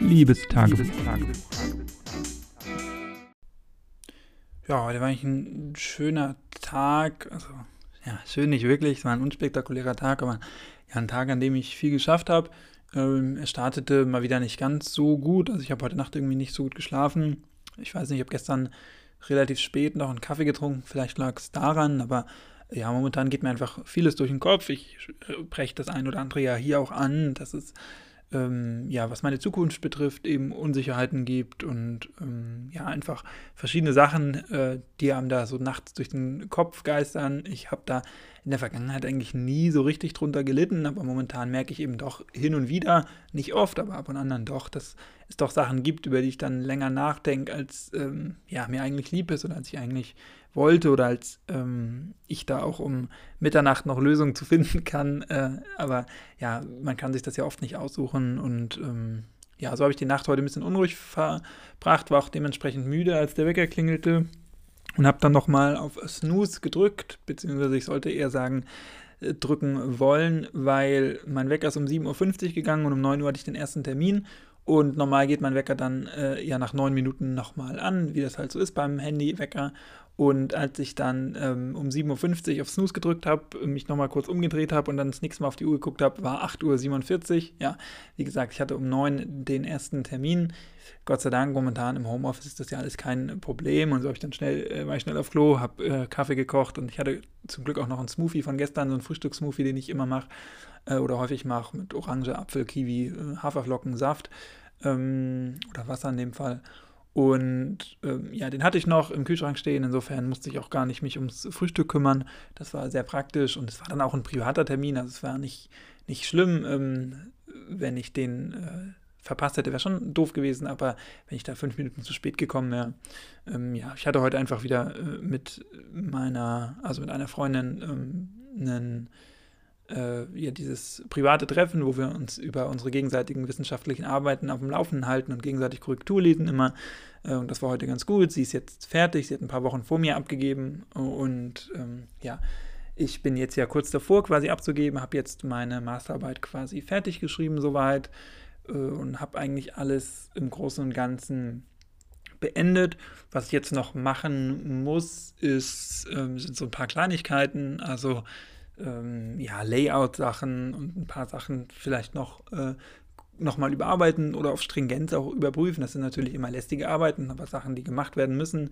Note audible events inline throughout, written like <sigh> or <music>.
Liebestagebuch. Ja, heute war eigentlich ein schöner Tag. Also, ja, schön nicht wirklich. Es war ein unspektakulärer Tag, aber ja, ein Tag, an dem ich viel geschafft habe. Ähm, er startete mal wieder nicht ganz so gut. Also, ich habe heute Nacht irgendwie nicht so gut geschlafen. Ich weiß nicht, ich habe gestern relativ spät noch einen Kaffee getrunken. Vielleicht lag es daran, aber ja, momentan geht mir einfach vieles durch den Kopf. Ich breche das ein oder andere ja hier auch an, dass es ähm, ja, was meine Zukunft betrifft, eben Unsicherheiten gibt und ähm, ja, einfach verschiedene Sachen, äh, die einem da so nachts durch den Kopf geistern. Ich habe da in der Vergangenheit eigentlich nie so richtig drunter gelitten, aber momentan merke ich eben doch hin und wieder, nicht oft, aber ab und an doch, dass es doch Sachen gibt, über die ich dann länger nachdenke, als ähm, ja, mir eigentlich lieb ist oder als ich eigentlich wollte oder als ähm, ich da auch um Mitternacht noch Lösungen zu <laughs> finden kann. Äh, aber ja, man kann sich das ja oft nicht aussuchen und ähm, ja, so habe ich die Nacht heute ein bisschen unruhig verbracht, war auch dementsprechend müde, als der Wecker klingelte und habe dann nochmal auf Snooze gedrückt, beziehungsweise ich sollte eher sagen, äh, drücken wollen, weil mein Wecker ist um 7.50 Uhr gegangen und um 9 Uhr hatte ich den ersten Termin und normal geht mein Wecker dann äh, ja nach 9 Minuten nochmal an, wie das halt so ist beim Handywecker. Und als ich dann ähm, um 7.50 Uhr auf Snooze gedrückt habe, mich nochmal kurz umgedreht habe und dann das nächste Mal auf die Uhr geguckt habe, war 8.47 Uhr. Ja, wie gesagt, ich hatte um 9 Uhr den ersten Termin. Gott sei Dank, momentan im Homeoffice ist das ja alles kein Problem. Und so habe ich dann schnell, äh, war ich schnell auf Klo, habe äh, Kaffee gekocht und ich hatte zum Glück auch noch einen Smoothie von gestern, so einen Frühstückssmoothie, den ich immer mache äh, oder häufig mache mit Orange, Apfel, Kiwi, äh, Haferflocken, Saft ähm, oder Wasser in dem Fall. Und ähm, ja, den hatte ich noch im Kühlschrank stehen. Insofern musste ich auch gar nicht mich ums Frühstück kümmern. Das war sehr praktisch und es war dann auch ein privater Termin. Also es war nicht, nicht schlimm, ähm, wenn ich den äh, verpasst hätte. Wäre schon doof gewesen, aber wenn ich da fünf Minuten zu spät gekommen wäre. Ähm, ja, ich hatte heute einfach wieder äh, mit meiner, also mit einer Freundin ähm, einen äh, ja, dieses private Treffen, wo wir uns über unsere gegenseitigen wissenschaftlichen Arbeiten auf dem Laufenden halten und gegenseitig Korrektur lesen immer. Äh, und das war heute ganz gut. Sie ist jetzt fertig, sie hat ein paar Wochen vor mir abgegeben und ähm, ja, ich bin jetzt ja kurz davor quasi abzugeben, habe jetzt meine Masterarbeit quasi fertig geschrieben soweit äh, und habe eigentlich alles im Großen und Ganzen beendet. Was ich jetzt noch machen muss, ist, ähm, sind so ein paar Kleinigkeiten. Also ähm, ja, Layout-Sachen und ein paar Sachen vielleicht noch, äh, noch mal überarbeiten oder auf Stringenz auch überprüfen. Das sind natürlich immer lästige Arbeiten, aber Sachen, die gemacht werden müssen.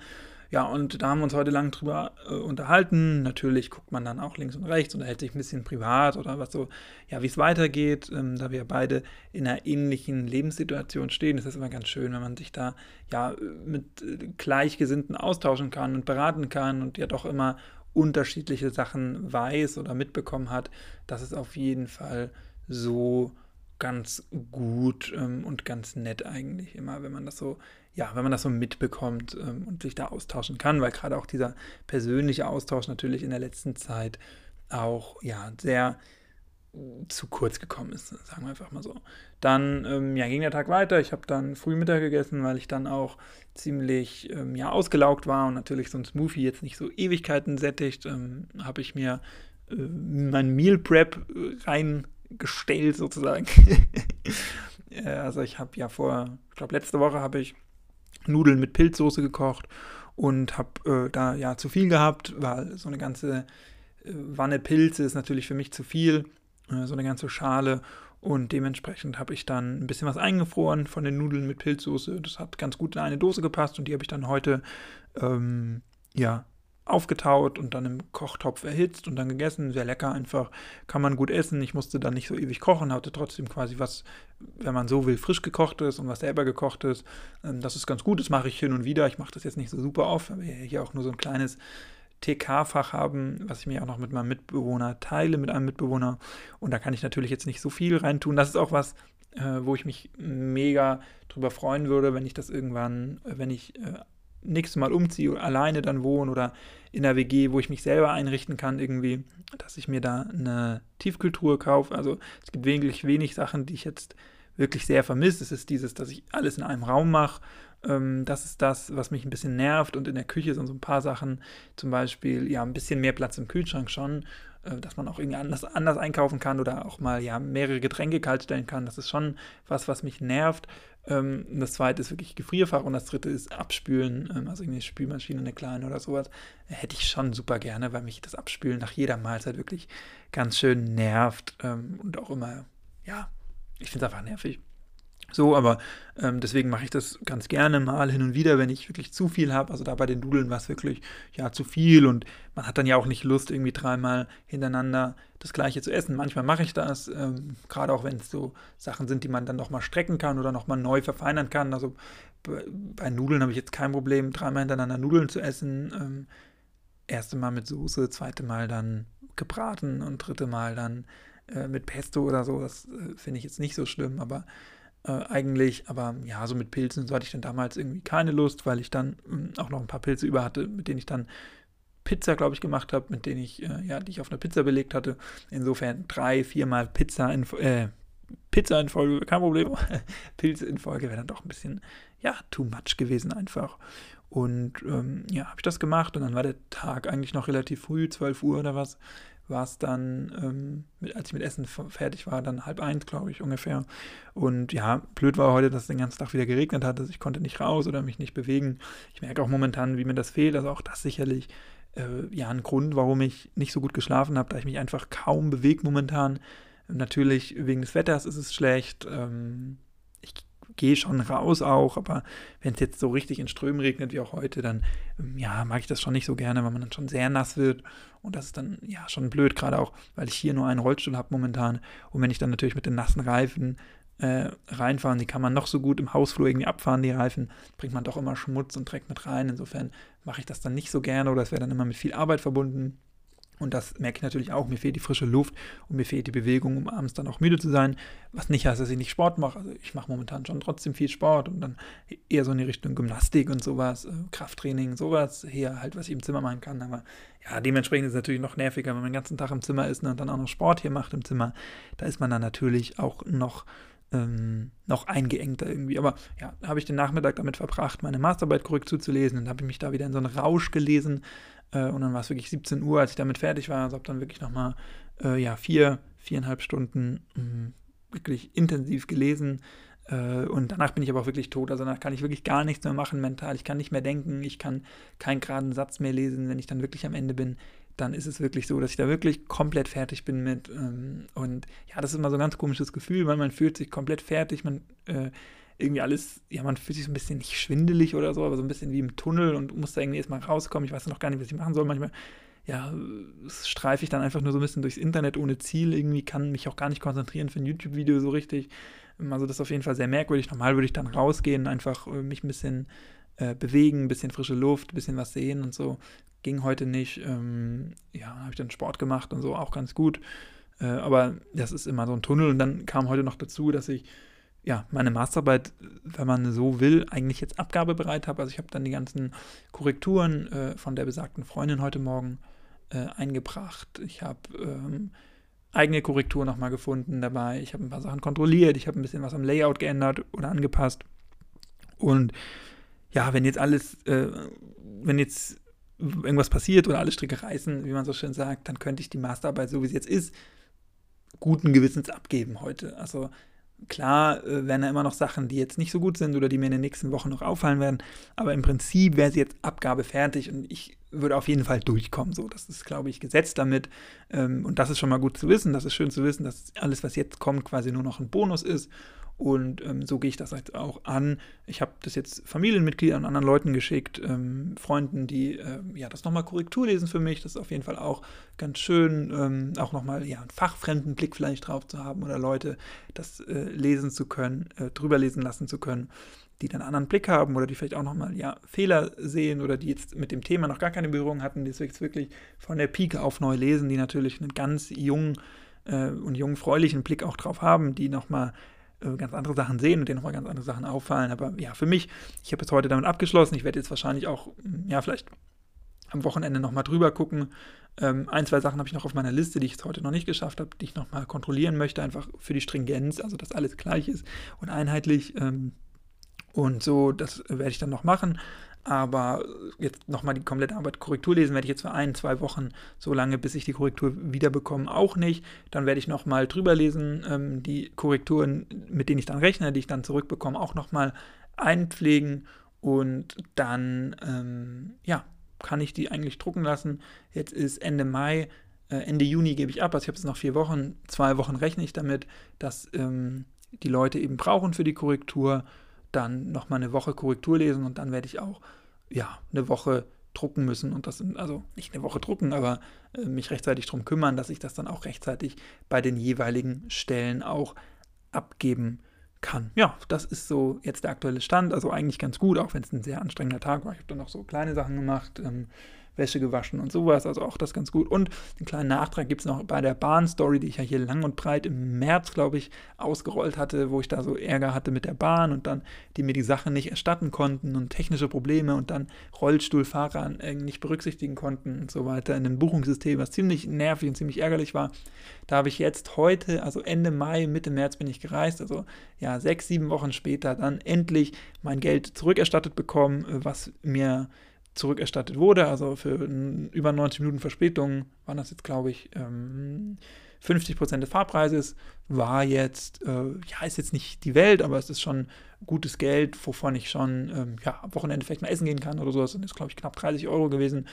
Ja, und da haben wir uns heute lang drüber äh, unterhalten. Natürlich guckt man dann auch links und rechts und hält sich ein bisschen privat oder was so, ja, wie es weitergeht, ähm, da wir beide in einer ähnlichen Lebenssituation stehen. Das ist immer ganz schön, wenn man sich da ja mit äh, Gleichgesinnten austauschen kann und beraten kann und ja doch immer unterschiedliche Sachen weiß oder mitbekommen hat, das ist auf jeden Fall so ganz gut ähm, und ganz nett eigentlich immer, wenn man das so, ja, wenn man das so mitbekommt ähm, und sich da austauschen kann, weil gerade auch dieser persönliche Austausch natürlich in der letzten Zeit auch ja sehr zu kurz gekommen ist, sagen wir einfach mal so. Dann ähm, ja, ging der Tag weiter. Ich habe dann früh Mittag gegessen, weil ich dann auch ziemlich ähm, ja, ausgelaugt war und natürlich so ein Smoothie jetzt nicht so Ewigkeiten sättigt. Ähm, habe ich mir äh, mein Meal Prep äh, reingestellt sozusagen. <laughs> äh, also ich habe ja vor, ich glaube letzte Woche habe ich Nudeln mit Pilzsoße gekocht und habe äh, da ja zu viel gehabt, weil so eine ganze äh, Wanne Pilze ist natürlich für mich zu viel so eine ganze Schale. Und dementsprechend habe ich dann ein bisschen was eingefroren von den Nudeln mit Pilzsoße. Das hat ganz gut in eine Dose gepasst und die habe ich dann heute ähm, ja, aufgetaut und dann im Kochtopf erhitzt und dann gegessen. Sehr lecker einfach, kann man gut essen. Ich musste dann nicht so ewig kochen, hatte trotzdem quasi was, wenn man so will, frisch gekochtes und was selber gekochtes. Ähm, das ist ganz gut, das mache ich hin und wieder. Ich mache das jetzt nicht so super oft, wir hier auch nur so ein kleines TK-Fach haben, was ich mir auch noch mit meinem Mitbewohner teile, mit einem Mitbewohner. Und da kann ich natürlich jetzt nicht so viel reintun. Das ist auch was, äh, wo ich mich mega drüber freuen würde, wenn ich das irgendwann, wenn ich äh, nächstes Mal umziehe oder alleine dann wohne oder in der WG, wo ich mich selber einrichten kann, irgendwie, dass ich mir da eine Tiefkultur kaufe. Also es gibt wirklich wenig Sachen, die ich jetzt wirklich sehr vermisst. Es ist dieses, dass ich alles in einem Raum mache. Ähm, das ist das, was mich ein bisschen nervt. Und in der Küche sind so ein paar Sachen, zum Beispiel, ja, ein bisschen mehr Platz im Kühlschrank schon, äh, dass man auch irgendwie anders, anders einkaufen kann oder auch mal, ja, mehrere Getränke kalt stellen kann. Das ist schon was, was mich nervt. Ähm, das zweite ist wirklich Gefrierfach und das dritte ist Abspülen, ähm, also eine Spülmaschine, eine kleine oder sowas. Hätte ich schon super gerne, weil mich das Abspülen nach jeder Mahlzeit wirklich ganz schön nervt ähm, und auch immer, ja, ich finde es einfach nervig. So, aber ähm, deswegen mache ich das ganz gerne mal hin und wieder, wenn ich wirklich zu viel habe. Also da bei den Nudeln war es wirklich ja zu viel und man hat dann ja auch nicht Lust, irgendwie dreimal hintereinander das gleiche zu essen. Manchmal mache ich das, ähm, gerade auch wenn es so Sachen sind, die man dann nochmal strecken kann oder nochmal neu verfeinern kann. Also bei, Nudeln habe ich jetzt kein Problem, dreimal hintereinander Nudeln zu essen. Ähm, erste Mal mit Soße, zweite Mal dann gebraten und dritte Mal dann äh, mit Pesto oder so. Das äh, finde ich jetzt nicht so schlimm, aber äh, eigentlich, aber ja, so mit Pilzen, so hatte ich dann damals irgendwie keine Lust, weil ich dann äh, auch noch ein paar Pilze über hatte, mit denen ich dann Pizza, glaube ich, gemacht habe, mit denen ich, äh, ja, die ich auf eine Pizza belegt hatte. Insofern drei, viermal Pizza in, äh, Pizza in Folge, kein Problem. <laughs> Pilze in Folge wäre dann doch ein bisschen, ja, too much gewesen einfach. Und ähm, ja, habe ich das gemacht und dann war der Tag eigentlich noch relativ früh, 12 Uhr oder was war es dann, ähm, mit, als ich mit Essen fertig war, dann halb eins, glaube ich, ungefähr. Und ja, blöd war heute, dass es den ganzen Tag wieder geregnet hat, also ich konnte nicht raus oder mich nicht bewegen. Ich merke auch momentan, wie mir das fehlt, also auch das sicherlich äh, ja ein Grund, warum ich nicht so gut geschlafen habe, da ich mich einfach kaum bewege momentan. Natürlich wegen des Wetters ist es schlecht. Ähm, gehe schon raus auch, aber wenn es jetzt so richtig in Strömen regnet wie auch heute, dann ähm, ja, mag ich das schon nicht so gerne, weil man dann schon sehr nass wird. Und das ist dann ja schon blöd, gerade auch, weil ich hier nur einen Rollstuhl habe momentan. Und wenn ich dann natürlich mit den nassen Reifen äh, reinfahren, die kann man noch so gut im Hausflur irgendwie abfahren, die Reifen, bringt man doch immer Schmutz und Dreck mit rein, insofern mache ich das dann nicht so gerne oder es wäre dann immer mit viel Arbeit verbunden. Und das merke ich natürlich auch. Mir fehlt die frische Luft und mir fehlt die Bewegung, um abends dann auch müde zu sein. Was nicht heißt, dass ich nicht Sport mache. Also ich mache momentan schon trotzdem viel Sport und dann eher so in die Richtung Gymnastik und sowas, äh, Krafttraining, sowas, hier halt, was ich im Zimmer machen kann. Aber ja, dementsprechend ist es natürlich noch nerviger, wenn man den ganzen Tag im Zimmer ist und dann auch noch Sport hier macht im Zimmer. Da ist man dann natürlich auch noch ähm, noch eingeengter irgendwie. Aber ja, habe ich den Nachmittag damit verbracht, meine Masterarbeit korrekt zuzulesen. Dann habe ich mich da wieder in so einen Rausch gelesen und dann war es wirklich 17 Uhr, als ich damit fertig war. Also habe dann wirklich nochmal äh, ja, vier, viereinhalb Stunden mh, mm, wirklich intensiv gelesen. Äh, und danach bin ich aber auch wirklich tot. Also danach kann ich wirklich gar nichts mehr machen mental. Ich kann nicht mehr denken. Ich kann keinen geraden Satz mehr lesen. Wenn ich dann wirklich am Ende bin, dann ist es wirklich so, dass ich da wirklich komplett fertig bin mit. Ähm, und ja, das ist immer so ein ganz komisches Gefühl, weil man fühlt sich komplett fertig. Man äh, irgendwie alles, ja, man fühlt sich so ein bisschen nicht schwindelig oder so, aber so ein bisschen wie im Tunnel und muss da irgendwie erstmal rauskommen. Ich weiß noch gar nicht, was ich machen soll. Manchmal, ja, streife ich dann einfach nur so ein bisschen durchs Internet ohne Ziel. Irgendwie kann mich auch gar nicht konzentrieren für ein YouTube-Video so richtig. Also, das ist auf jeden Fall sehr merkwürdig. Normal würde ich dann rausgehen, einfach äh, mich ein bisschen äh, bewegen, ein bisschen frische Luft, ein bisschen was sehen und so. Ging heute nicht. Ähm, ja, habe ich dann Sport gemacht und so, auch ganz gut. Äh, aber das ist immer so ein Tunnel. Und dann kam heute noch dazu, dass ich ja, meine Masterarbeit, wenn man so will, eigentlich jetzt abgabebereit habe. Also ich habe dann die ganzen Korrekturen äh, von der besagten Freundin heute Morgen äh, eingebracht. Ich habe ähm, eigene Korrektur nochmal gefunden dabei. Ich habe ein paar Sachen kontrolliert. Ich habe ein bisschen was am Layout geändert oder angepasst. Und ja, wenn jetzt alles, äh, wenn jetzt irgendwas passiert oder alle Stricke reißen, wie man so schön sagt, dann könnte ich die Masterarbeit, so wie sie jetzt ist, guten Gewissens abgeben heute. Also Klar äh, werden da immer noch Sachen, die jetzt nicht so gut sind oder die mir in den nächsten Wochen noch auffallen werden, aber im Prinzip wäre sie jetzt Abgabe fertig und ich würde auf jeden Fall durchkommen. So, das ist, glaube ich, gesetzt damit. Ähm, und das ist schon mal gut zu wissen. Das ist schön zu wissen, dass alles, was jetzt kommt, quasi nur noch ein Bonus ist und ähm, so gehe ich das jetzt auch an. Ich habe das jetzt Familienmitgliedern und anderen Leuten geschickt, ähm, Freunden, die äh, ja das nochmal Korrektur lesen für mich. Das ist auf jeden Fall auch ganz schön, ähm, auch nochmal ja, einen fachfremden Blick vielleicht drauf zu haben oder Leute das äh, lesen zu können, äh, drüber lesen lassen zu können, die dann einen anderen Blick haben oder die vielleicht auch nochmal ja, Fehler sehen oder die jetzt mit dem Thema noch gar keine Berührung hatten, die es jetzt wirklich von der Pike auf neu lesen, die natürlich einen ganz jungen äh, und jungfräulichen Blick auch drauf haben, die nochmal äh, ganz andere Sachen sehen und denen nochmal ganz andere Sachen auffallen. Aber ja, für mich, ich habe jetzt heute damit abgeschlossen. Ich werde jetzt wahrscheinlich auch, hm, ja, vielleicht am Wochenende nochmal drüber gucken. Ähm, ein, zwei Sachen habe ich noch auf meiner Liste, die ich jetzt heute noch nicht geschafft habe, die ich nochmal kontrollieren möchte, einfach für die Stringenz, also dass alles gleich ist und einheitlich. Ähm, und so, das werde ich dann noch machen. Aber jetzt nochmal die komplette Arbeit Korrektur lesen werde ich jetzt für ein, zwei Wochen, so lange, bis ich die Korrektur wiederbekomme, auch nicht. Dann werde ich nochmal drüber lesen, ähm, die Korrekturen, mit denen ich dann rechne, die ich dann zurückbekomme, auch nochmal einpflegen und dann, ähm, ja, kann ich die eigentlich drucken lassen. Jetzt ist Ende Mai, äh, Ende Juni gebe ich ab, also ich habe jetzt noch vier Wochen, zwei Wochen rechne ich damit, dass ähm, die Leute eben brauchen für die Korrektur, dann nochmal eine Woche Korrektur lesen und dann werde ich auch, ja, eine Woche drucken müssen und das sind, also nicht eine Woche drucken, aber äh, mich rechtzeitig darum kümmern, dass ich das dann auch rechtzeitig bei den jeweiligen Stellen auch abgeben kann. Ja, das ist so jetzt der aktuelle Stand. Also eigentlich ganz gut, auch wenn es ein sehr anstrengender Tag war. Ich habe dann noch so kleine Sachen gemacht. Ähm, Wäsche gewaschen und sowas. Also auch das ganz gut. Und einen kleinen Nachtrag gibt es noch bei der Bahn-Story, die ich ja hier lang und breit im März, glaube ich, ausgerollt hatte, wo ich da so Ärger hatte mit der Bahn und dann die mir die Sachen nicht erstatten konnten und technische Probleme und dann Rollstuhlfahrer nicht berücksichtigen konnten und so weiter in einem Buchungssystem, was ziemlich nervig und ziemlich ärgerlich war. Da habe ich jetzt heute, also Ende Mai, Mitte März bin ich gereist, also ja, sechs, sieben Wochen später dann endlich mein Geld zurückerstattet bekommen, was mir zurückerstattet wurde. Also für über 90 Minuten Verspätung waren das jetzt, glaube ich, ähm, 50 Prozent des Fahrpreises. War jetzt, äh, ja, ist jetzt nicht die Welt, aber es ist schon gutes Geld, wovon ich schon ähm, ja, am Wochenende vielleicht mal essen gehen kann oder so. Das sind jetzt, glaube ich, knapp 30 Euro gewesen.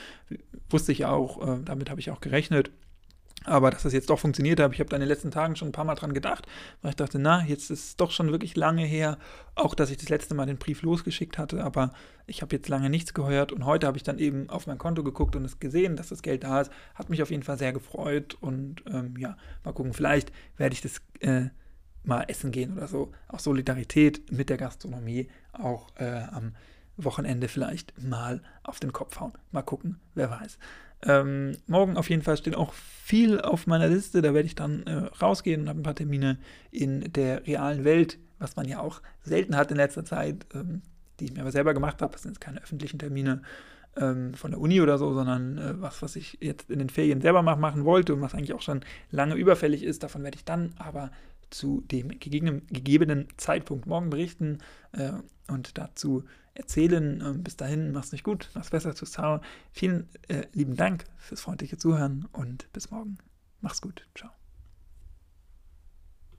Wusste ich auch, äh, damit habe ich auch gerechnet. Aber dass das jetzt doch funktioniert hat, ich habe da in den letzten Tagen schon ein paar Mal dran gedacht, weil ich dachte, na, jetzt ist es doch schon wirklich lange her, auch dass ich das letzte Mal den Brief losgeschickt hatte, aber ich habe jetzt lange nichts gehört und heute habe ich dann eben auf mein Konto geguckt und es gesehen, dass das Geld da ist, hat mich auf jeden Fall sehr gefreut und ähm, ja, mal gucken, vielleicht werde ich das äh, mal essen gehen oder so. Auch Solidarität mit der Gastronomie, auch äh, am Wochenende vielleicht mal auf den Kopf hauen. Mal gucken, wer weiß. Ähm, morgen auf jeden Fall steht auch viel auf meiner Liste. Da werde ich dann äh, rausgehen und habe ein paar Termine in der realen Welt, was man ja auch selten hat in letzter Zeit, ähm, die ich mir aber selber gemacht habe. Das sind jetzt keine öffentlichen Termine ähm, von der Uni oder so, sondern äh, was, was ich jetzt in den Ferien selber mach, machen wollte und was eigentlich auch schon lange überfällig ist. Davon werde ich dann aber zu dem gegebenen, Zeitpunkt morgen berichten äh, und dazu erzählen. Ähm, bis dahin, mach's nicht gut, mach's besser zu Ciao. Vielen äh, lieben Dank fürs freundliche Zuhören und bis morgen. Mach's gut. Ciao.